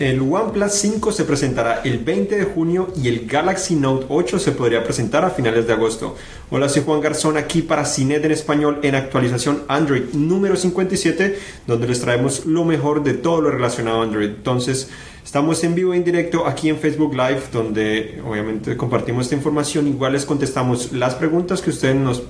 El OnePlus 5 se presentará el 20 de junio y el Galaxy Note 8 se podría presentar a finales de agosto. Hola, soy Juan Garzón aquí para CINET en español en actualización Android número 57, donde les traemos lo mejor de todo lo relacionado a Android. Entonces, Estamos en vivo en directo aquí en Facebook Live, donde obviamente compartimos esta información. Igual les contestamos las preguntas que ustedes nos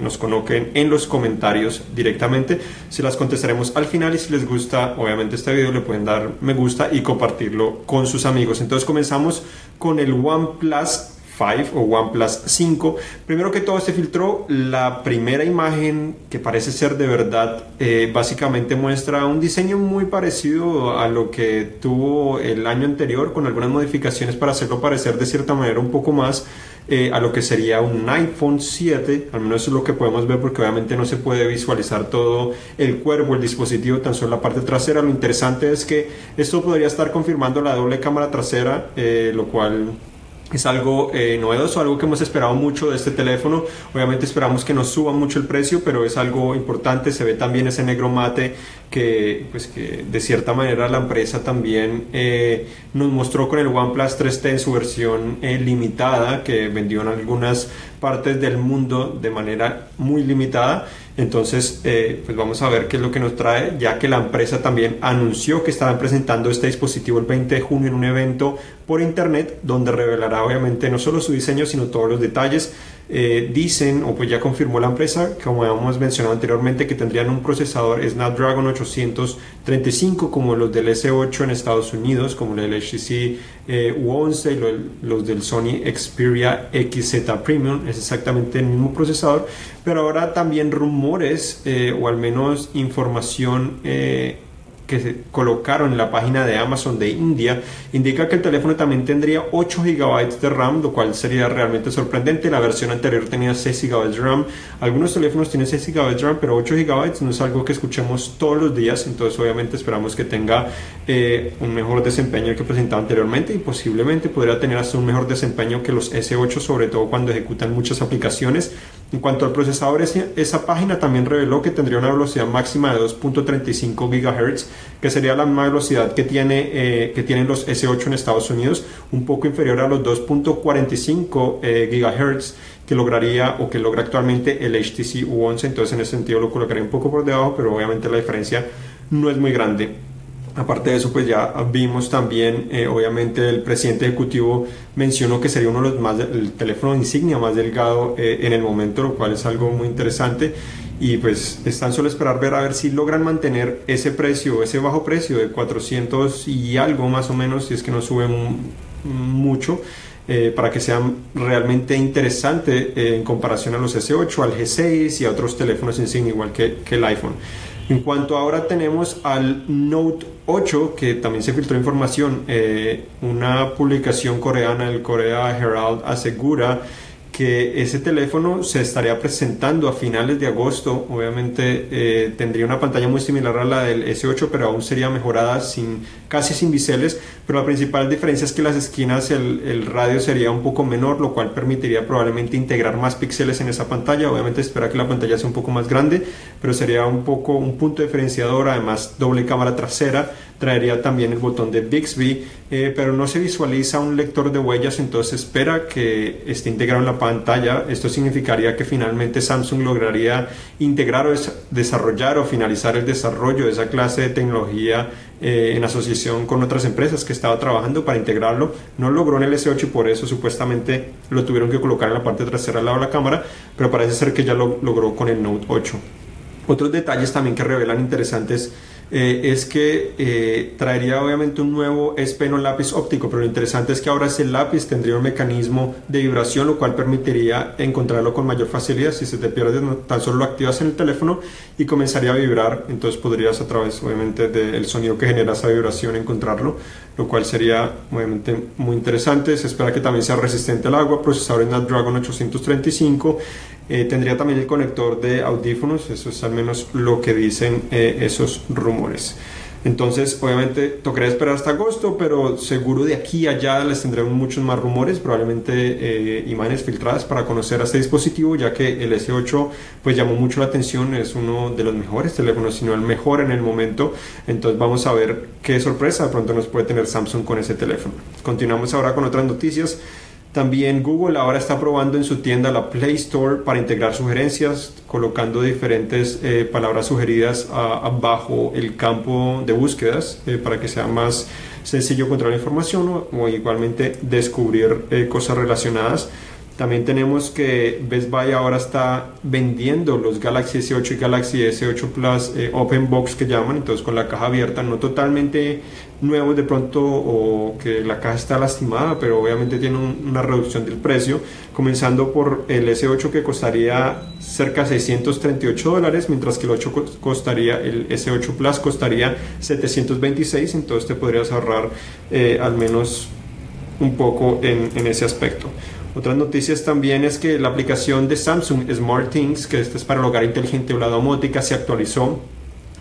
nos coloquen en los comentarios directamente. Se las contestaremos al final y si les gusta, obviamente este video le pueden dar me gusta y compartirlo con sus amigos. Entonces comenzamos con el OnePlus 5 o OnePlus 5. Primero que todo se filtró la primera imagen que parece ser de verdad. Eh, básicamente muestra un diseño muy parecido a lo que tuvo el año anterior con algunas modificaciones para hacerlo parecer de cierta manera un poco más eh, a lo que sería un iPhone 7, al menos eso es lo que podemos ver porque obviamente no se puede visualizar todo el cuerpo, el dispositivo, tan solo la parte trasera. Lo interesante es que esto podría estar confirmando la doble cámara trasera, eh, lo cual es algo eh, novedoso, algo que hemos esperado mucho de este teléfono. Obviamente esperamos que no suba mucho el precio, pero es algo importante. Se ve también ese negro mate que, pues, que de cierta manera la empresa también eh, nos mostró con el OnePlus 3T en su versión eh, limitada, que vendió en algunas partes del mundo de manera muy limitada. Entonces, eh, pues vamos a ver qué es lo que nos trae, ya que la empresa también anunció que estaban presentando este dispositivo el 20 de junio en un evento por internet, donde revelará obviamente no solo su diseño, sino todos los detalles. Eh, dicen, o pues ya confirmó la empresa, como hemos mencionado anteriormente, que tendrían un procesador Snapdragon 835 como los del S8 en Estados Unidos, como el HTC eh, U11 y los del Sony Xperia XZ Premium, es exactamente el mismo procesador, pero ahora también rumores eh, o al menos información que se colocaron en la página de Amazon de India indica que el teléfono también tendría 8 GB de RAM, lo cual sería realmente sorprendente. La versión anterior tenía 6 GB de RAM. Algunos teléfonos tienen 6 GB de RAM, pero 8 GB no es algo que escuchemos todos los días, entonces obviamente esperamos que tenga eh, un mejor desempeño que presentaba anteriormente y posiblemente podría tener hasta un mejor desempeño que los S8, sobre todo cuando ejecutan muchas aplicaciones. En cuanto al procesador, esa página también reveló que tendría una velocidad máxima de 2.35 GHz que sería la misma velocidad que, tiene, eh, que tienen los S8 en Estados Unidos, un poco inferior a los 2.45 eh, GHz que lograría o que logra actualmente el HTC U11, entonces en ese sentido lo colocaría un poco por debajo, pero obviamente la diferencia no es muy grande. Aparte de eso, pues ya vimos también, eh, obviamente el presidente ejecutivo mencionó que sería uno de los más, el teléfono insignia más delgado en el momento, lo cual es algo muy interesante y pues están solo esperar ver a ver si logran mantener ese precio, ese bajo precio de 400 y algo más o menos, si es que no suben mucho, eh, para que sea realmente interesante eh, en comparación a los S8, al G6 y a otros teléfonos insignia igual que, que el iPhone. En cuanto ahora tenemos al Note 8, que también se filtró información, eh, una publicación coreana, el Korea Herald asegura que ese teléfono se estaría presentando a finales de agosto. Obviamente eh, tendría una pantalla muy similar a la del S8, pero aún sería mejorada sin, casi sin biseles. Pero la principal diferencia es que las esquinas, el, el, radio sería un poco menor, lo cual permitiría probablemente integrar más píxeles en esa pantalla. Obviamente espera que la pantalla sea un poco más grande, pero sería un poco un punto diferenciador. Además, doble cámara trasera traería también el botón de Bixby, eh, pero no se visualiza un lector de huellas, entonces espera que esté integrado en la pantalla. Esto significaría que finalmente Samsung lograría integrar o desarrollar o finalizar el desarrollo de esa clase de tecnología eh, en asociación con otras empresas que estaba trabajando para integrarlo. No logró en el S8 y por eso supuestamente lo tuvieron que colocar en la parte trasera al lado de la cámara, pero parece ser que ya lo logró con el Note 8. Otros detalles también que revelan interesantes eh, es que eh, traería obviamente un nuevo espeno lápiz óptico, pero lo interesante es que ahora ese lápiz tendría un mecanismo de vibración, lo cual permitiría encontrarlo con mayor facilidad. Si se te pierde, tan solo lo activas en el teléfono y comenzaría a vibrar, entonces podrías a través obviamente del sonido que genera esa vibración encontrarlo, lo cual sería obviamente muy interesante. Se espera que también sea resistente al agua, procesador Snapdragon 835 eh, tendría también el conector de audífonos, eso es al menos lo que dicen eh, esos rumores. Entonces, obviamente, tocaría esperar hasta agosto, pero seguro de aquí a allá les tendremos muchos más rumores, probablemente eh, imágenes filtradas para conocer a este dispositivo, ya que el S8 pues llamó mucho la atención, es uno de los mejores teléfonos, sino el mejor en el momento. Entonces, vamos a ver qué sorpresa de pronto nos puede tener Samsung con ese teléfono. Continuamos ahora con otras noticias. También Google ahora está probando en su tienda la Play Store para integrar sugerencias, colocando diferentes eh, palabras sugeridas abajo el campo de búsquedas eh, para que sea más sencillo encontrar la información o, igualmente descubrir eh, cosas relacionadas. También tenemos que Best Buy ahora está vendiendo los Galaxy S8 y Galaxy S8 Plus Open Box que llaman, entonces con la caja abierta, no totalmente nuevos de pronto o que la caja está lastimada, pero obviamente tiene una reducción del precio, comenzando por el S8 que costaría cerca de 638 dólares, mientras que el 8 costaría, el S8 Plus costaría 726, entonces te podrías ahorrar eh, al menos un poco en ese aspecto. Otras noticias también es que la aplicación de Samsung SmartThings, que este es para el hogar inteligente o la domótica, se actualizó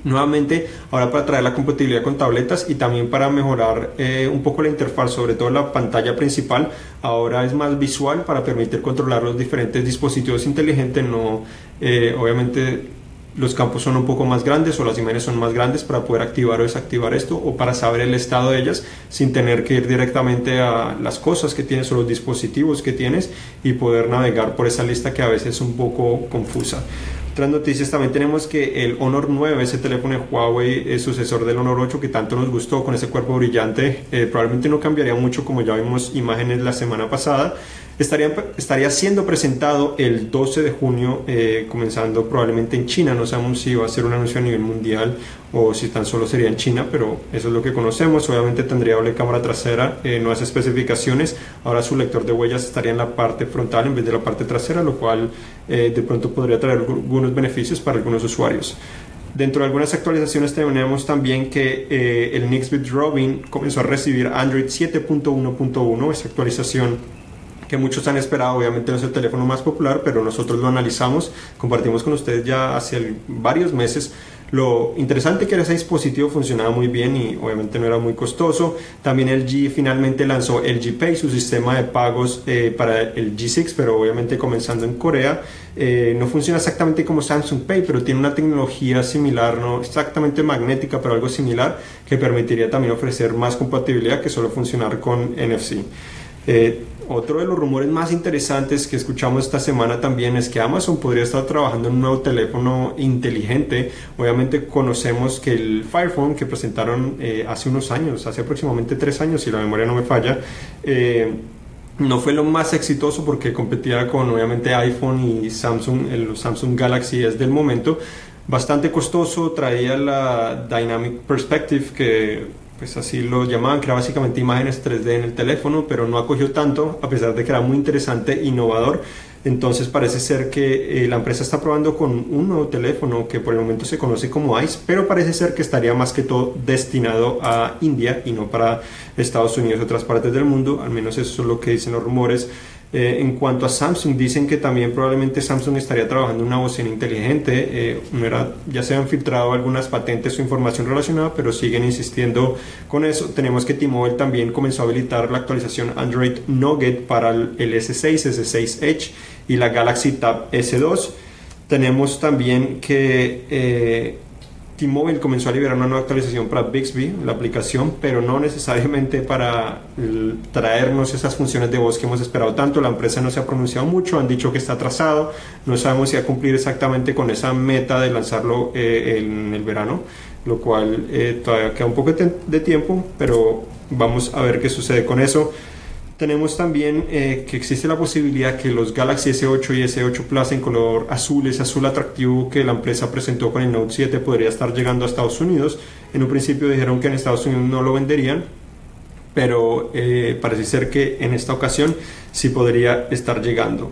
Nuevamente, ahora para traer la compatibilidad con tabletas y también para mejorar eh, un poco la interfaz, sobre todo la pantalla principal, ahora es más visual para permitir controlar los diferentes dispositivos inteligentes. No, eh, obviamente los campos son un poco más grandes o las imágenes son más grandes para poder activar o desactivar esto o para saber el estado de ellas sin tener que ir directamente a las cosas que tienes o los dispositivos que tienes y poder navegar por esa lista que a veces es un poco confusa. Otras noticias también tenemos que el Honor 9, ese teléfono de Huawei, es sucesor del Honor 8 que tanto nos gustó con ese cuerpo brillante, eh, probablemente no cambiaría mucho como ya vimos imágenes la semana pasada, Estaría, estaría siendo presentado el 12 de junio, eh, comenzando probablemente en China. No sabemos si va a ser un anuncio a nivel mundial o si tan solo sería en China, pero eso es lo que conocemos. Obviamente tendría doble cámara trasera, eh, hace especificaciones. Ahora su lector de huellas estaría en la parte frontal en vez de la parte trasera, lo cual eh, de pronto podría traer algunos beneficios para algunos usuarios. Dentro de algunas actualizaciones tenemos también que el Nixbit Robin comenzó a recibir Android 7.1.1, esa actualización que muchos han esperado. Obviamente no es el teléfono más popular, pero nosotros lo analizamos, compartimos con ustedes ya hace varios meses. Lo interesante que era ese dispositivo funcionaba muy bien y obviamente no era muy costoso. También el G finalmente lanzó el G Pay, su sistema de pagos eh, para el G6, pero obviamente comenzando en Corea. Eh, no funciona exactamente como Samsung Pay, pero tiene una tecnología similar, no exactamente magnética, pero algo similar, que permitiría también ofrecer más compatibilidad que solo funcionar con NFC. Eh, otro de los rumores más interesantes que escuchamos esta semana también es que Amazon podría estar trabajando en un nuevo teléfono inteligente. Obviamente conocemos que el Fire Phone que presentaron eh, hace unos años, hace aproximadamente tres años, si la memoria no me falla, eh, no fue lo más exitoso porque competía con obviamente iPhone y Samsung, el Samsung Galaxy es del momento. Bastante costoso, traía la Dynamic Perspective que pues así lo llamaban, que era básicamente imágenes 3D en el teléfono, pero no acogió tanto, a pesar de que era muy interesante, innovador. Entonces parece ser que eh, la empresa está probando con un nuevo teléfono que por el momento se conoce como ICE, pero parece ser que estaría más que todo destinado a India y no para Estados Unidos y otras partes del mundo, al menos eso es lo que dicen los rumores. Eh, en cuanto a Samsung, dicen que también probablemente Samsung estaría trabajando en una bocina inteligente. Eh, ya se han filtrado algunas patentes o información relacionada, pero siguen insistiendo con eso. Tenemos que T-Mobile también comenzó a habilitar la actualización Android Nougat para el S6, S6 Edge y la Galaxy Tab S2. Tenemos también que eh, T-Mobile comenzó a liberar una nueva actualización para Bixby, la aplicación, pero no necesariamente para traernos esas funciones de voz que hemos esperado tanto. La empresa no se ha pronunciado mucho, han dicho que está atrasado, no sabemos si va a cumplir exactamente con esa meta de lanzarlo eh, en el verano, lo cual eh, todavía queda un poco de tiempo, pero vamos a ver qué sucede con eso. Tenemos también eh, que existe la posibilidad que los Galaxy S8 y S8 Plus en color azul, ese azul atractivo que la empresa presentó con el Note 7, podría estar llegando a Estados Unidos. En un principio dijeron que en Estados Unidos no lo venderían, pero eh, parece ser que en esta ocasión sí podría estar llegando.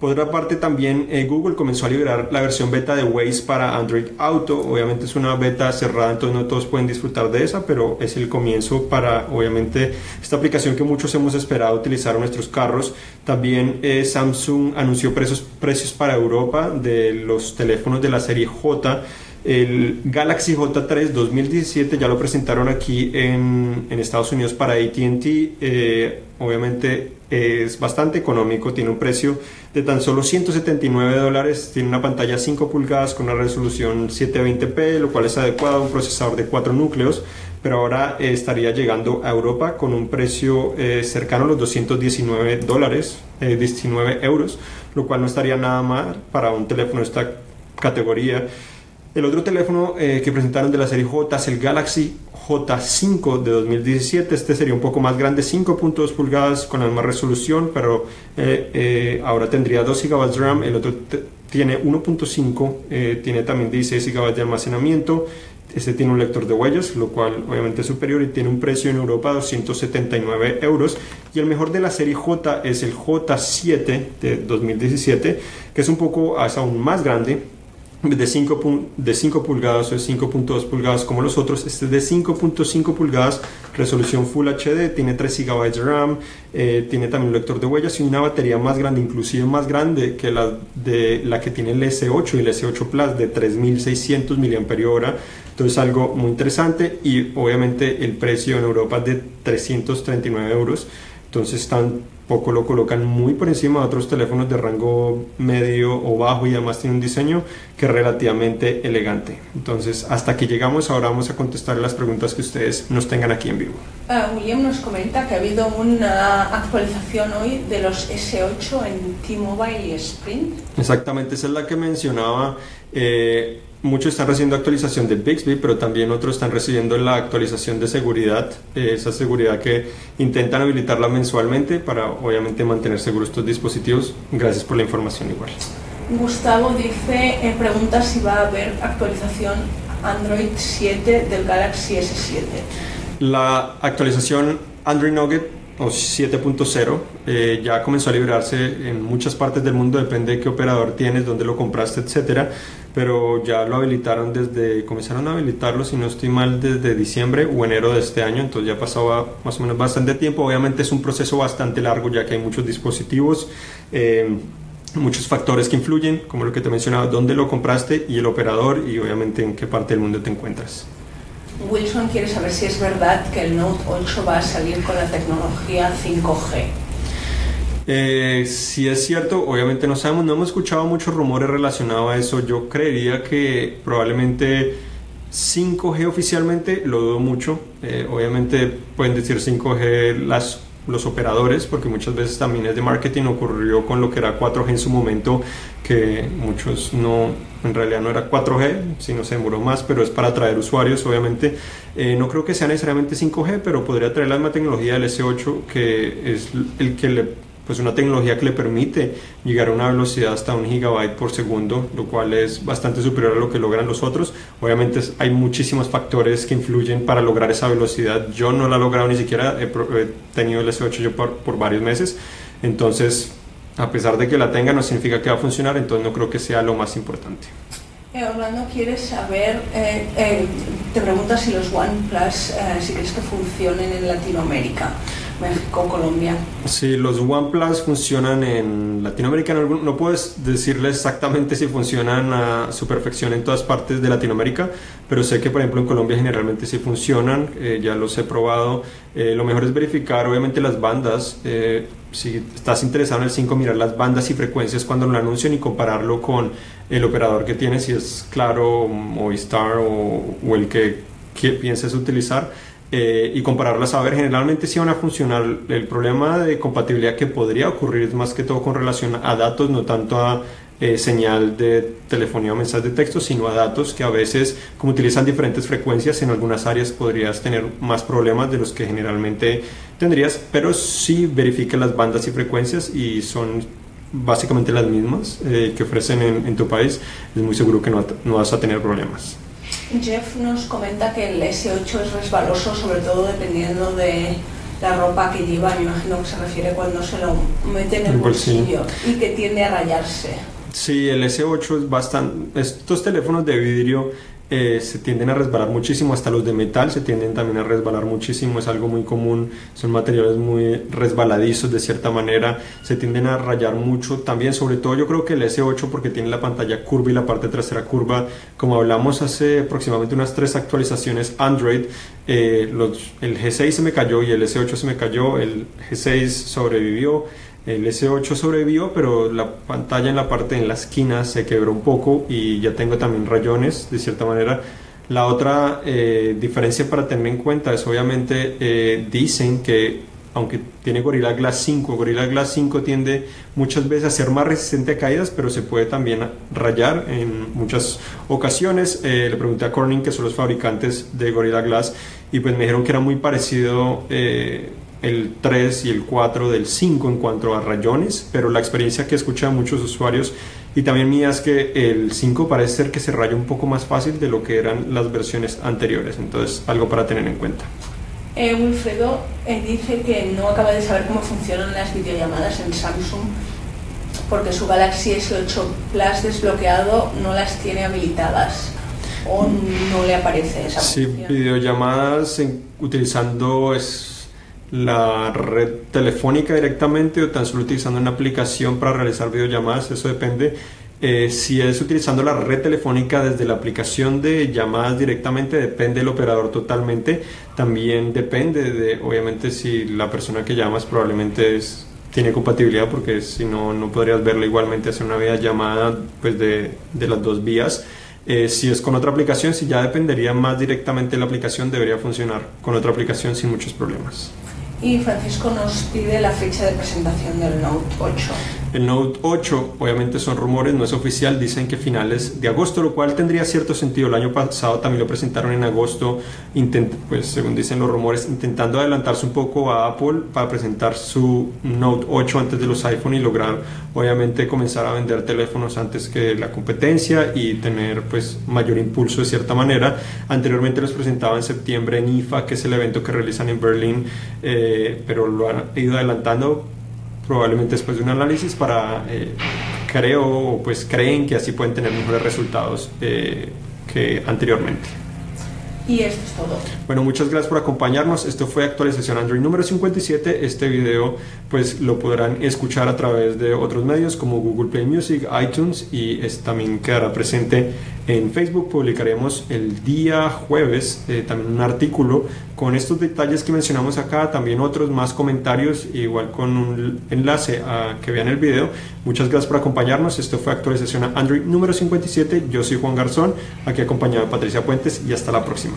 Por otra parte, también eh, Google comenzó a liberar la versión beta de Waze para Android Auto. Obviamente es una beta cerrada, entonces no todos pueden disfrutar de esa, pero es el comienzo para, obviamente, esta aplicación que muchos hemos esperado utilizar en nuestros carros. También eh, Samsung anunció precios, precios para Europa de los teléfonos de la serie J El Galaxy J3 2017 ya lo presentaron aquí en, Estados Unidos para ATT. Eh, obviamente es bastante económico, tiene un precio de tan solo 179 dólares, tiene una pantalla 5 pulgadas con una resolución 720p, lo cual es adecuado, un procesador de 4 núcleos, pero ahora eh, estaría llegando a Europa con un precio eh, cercano a los 219 dólares, 19 euros, lo cual no estaría nada mal para un teléfono de esta categoría. El otro teléfono eh, que presentaron de la serie J es el Galaxy J5 de 2017. Este sería un poco más grande, 5.2 pulgadas con la misma resolución, pero eh, eh, ahora tendría 2 GB de RAM. El otro tiene 1.5, tiene también 16 GB de almacenamiento. Este tiene un lector de huellas, lo cual obviamente es superior y tiene un precio en Europa de 279 euros. Y el mejor de la serie J es el J7 de 2017, que es un poco aún más grande, de 5, de 5 pulgadas o de 5.2 pulgadas como los otros. Este es de 5.5 pulgadas, resolución Full HD, tiene 3 GB de RAM, eh, tiene también un lector de huellas y una batería más grande, inclusive más grande que la, de, la que tiene el S8 y el S8 Plus de 3600 mAh. Entonces algo muy interesante y obviamente el precio en Europa es de 339 euros. Entonces están poco lo colocan muy por encima de otros teléfonos de rango medio o bajo y además tiene un diseño que es relativamente elegante. Entonces, hasta que llegamos, ahora vamos a contestar las preguntas que ustedes nos tengan aquí en vivo. Uh, William nos comenta que ha habido una actualización hoy de los S8 en T-Mobile y Sprint. Exactamente, esa es la que mencionaba. Eh, muchos están recibiendo actualización de Bixby, pero también otros están recibiendo la actualización de seguridad, eh, esa seguridad que intentan habilitarla mensualmente para obviamente mantener seguros estos dispositivos. Gracias por la información igual. Gustavo dice, eh, pregunta si va a haber actualización Android 7 del Galaxy S7. La actualización Android Nugget o 7.0 eh, ya comenzó a liberarse en muchas partes del mundo, depende de qué operador tienes, dónde lo compraste, etcétera pero ya lo habilitaron desde, comenzaron a habilitarlo, si no estoy mal, desde diciembre o enero de este año, entonces ya pasaba más o menos bastante tiempo. Obviamente es un proceso bastante largo ya que hay muchos dispositivos. Eh, muchos factores que influyen, como lo que te mencionaba, dónde lo compraste y el operador y obviamente en qué parte del mundo te encuentras. Wilson quiere saber si es verdad que el Note 8 va a salir con la tecnología 5G. Eh, si es cierto, obviamente no sabemos, no hemos escuchado muchos rumores relacionados a eso. Yo creería que probablemente 5G oficialmente lo dudo mucho. Eh, obviamente pueden decir 5G las, los operadores, porque muchas veces también es de marketing. Ocurrió con lo que era 4G en su momento, que muchos no, en realidad no era 4G, sino se demoró más, pero es para atraer usuarios, obviamente. Eh, no creo que sea necesariamente 5G, pero podría traer la misma tecnología del S8, que es el que le pues una tecnología que le permite llegar a una velocidad hasta un gigabyte por segundo, lo cual es bastante superior a lo que logran los otros. Obviamente hay muchísimos factores que influyen para lograr esa velocidad. Yo no la he logrado ni siquiera, he, tenido el S8 yo por, por varios meses, entonces a pesar de que la tenga no significa que va a funcionar, entonces no creo que sea lo más importante. Eh, Orlando quiere saber, eh, eh, te pregunta si los OnePlus, si crees que funcionen en Latinoamérica. México, Colombia. Sí, los OnePlus funcionan en Latinoamérica. No puedes decirle exactamente si funcionan a su perfección en todas partes de Latinoamérica, pero sé que, por ejemplo, en Colombia generalmente sí funcionan. Eh, ya los he probado. Eh, lo mejor es verificar, obviamente, las bandas. Eh, si estás interesado en el 5, mirar las bandas y frecuencias cuando lo anuncian y compararlo con el operador que tienes, si es Claro, Movistar o, o el que, que pienses utilizar eh, y compararlas a ver, generalmente sí van a funcionar. El problema de compatibilidad que podría ocurrir es más que todo con relación a datos, no tanto a eh, señal de telefonía o mensaje de texto, sino a datos que a veces, como utilizan diferentes frecuencias, en algunas áreas podrías tener más problemas de los que generalmente tendrías, pero sí verifique las bandas y frecuencias y son básicamente las mismas eh, que ofrecen en, tu país, es muy seguro que no, no vas a tener problemas. Jeff nos comenta que el S8 es resbaloso, sobre todo dependiendo de la ropa que lleva, me imagino que se refiere cuando se lo mete en el bolsillo y que tiende a rayarse. Sí, el S8 es bastante... Estos teléfonos de vidrio eh, se tienden a resbalar muchísimo, hasta los de metal se tienden también a resbalar muchísimo, es algo muy común, son materiales muy resbaladizos de cierta manera, se tienden a rayar mucho, también sobre todo yo creo que el S8 porque tiene la pantalla curva y la parte trasera curva, como hablamos hace aproximadamente unas tres actualizaciones Android, eh, el G6 se me cayó y el S8 se me cayó, el G6 sobrevivió, el S8 sobrevivió, pero la pantalla en la parte en la esquina se quebró un poco y ya tengo también rayones de cierta manera. La otra eh, diferencia para tener en cuenta es obviamente eh, dicen que aunque tiene Gorilla Glass 5, Gorilla Glass 5 tiende muchas veces a ser más resistente a caídas, pero se puede también rayar en muchas ocasiones. Eh, le pregunté a Corning, que son los fabricantes de Gorilla Glass, y pues me dijeron que era muy parecido el 3 y el 4 del 5 en cuanto a rayones, pero la experiencia que escuché a muchos usuarios y también mía es que el 5 parece ser que se raya un poco más fácil de lo que eran las versiones anteriores, entonces algo para tener en cuenta. Eh, Wilfredo eh, dice que no acaba de saber cómo funcionan las videollamadas en Samsung porque su Galaxy S8 Plus desbloqueado no las tiene habilitadas o no le aparece esa función. Sí, videollamadas utilizando es la red telefónica directamente o tan solo utilizando una aplicación para realizar videollamadas, eso depende. Eh, si es utilizando la red telefónica desde la aplicación de llamadas directamente, depende del operador totalmente. También depende de, obviamente, si la persona que llamas probablemente es, tiene compatibilidad, porque si no, no podrías verla igualmente hacer una videollamada pues de, de las dos vías. Eh, si es con otra aplicación, si ya dependería más directamente de la aplicación, debería funcionar con otra aplicación sin muchos problemas y Francisco nos pide la fecha de presentación del Note 8. El Note 8, obviamente son rumores, no es oficial, dicen que finales de agosto, lo cual tendría cierto sentido. El año pasado también lo presentaron en agosto, pues según dicen los rumores, intentando adelantarse un poco a Apple para presentar su Note 8 antes de los iPhone y lograr, obviamente, comenzar a vender teléfonos antes que la competencia y tener, pues, mayor impulso de cierta manera. Anteriormente los presentaba en septiembre en IFA, que es el evento que realizan en Berlín, eh, pero lo han ido adelantando probablemente después de un análisis para, eh, creo, pues creen que así pueden tener mejores resultados eh, que anteriormente. Y esto es todo. Bueno, muchas gracias por acompañarnos. Esto fue actualización Android número 57. Este video pues lo podrán escuchar a través de otros medios como Google Play Music, iTunes y también quedará presente en Facebook. Publicaremos el día jueves eh, también un artículo con estos detalles que mencionamos acá, también otros más comentarios, igual con un enlace a que vean el video. Muchas gracias por acompañarnos. Esto fue actualización Android número 57. Yo soy Juan Garzón, aquí acompañado de Patricia Puentes y hasta la próxima.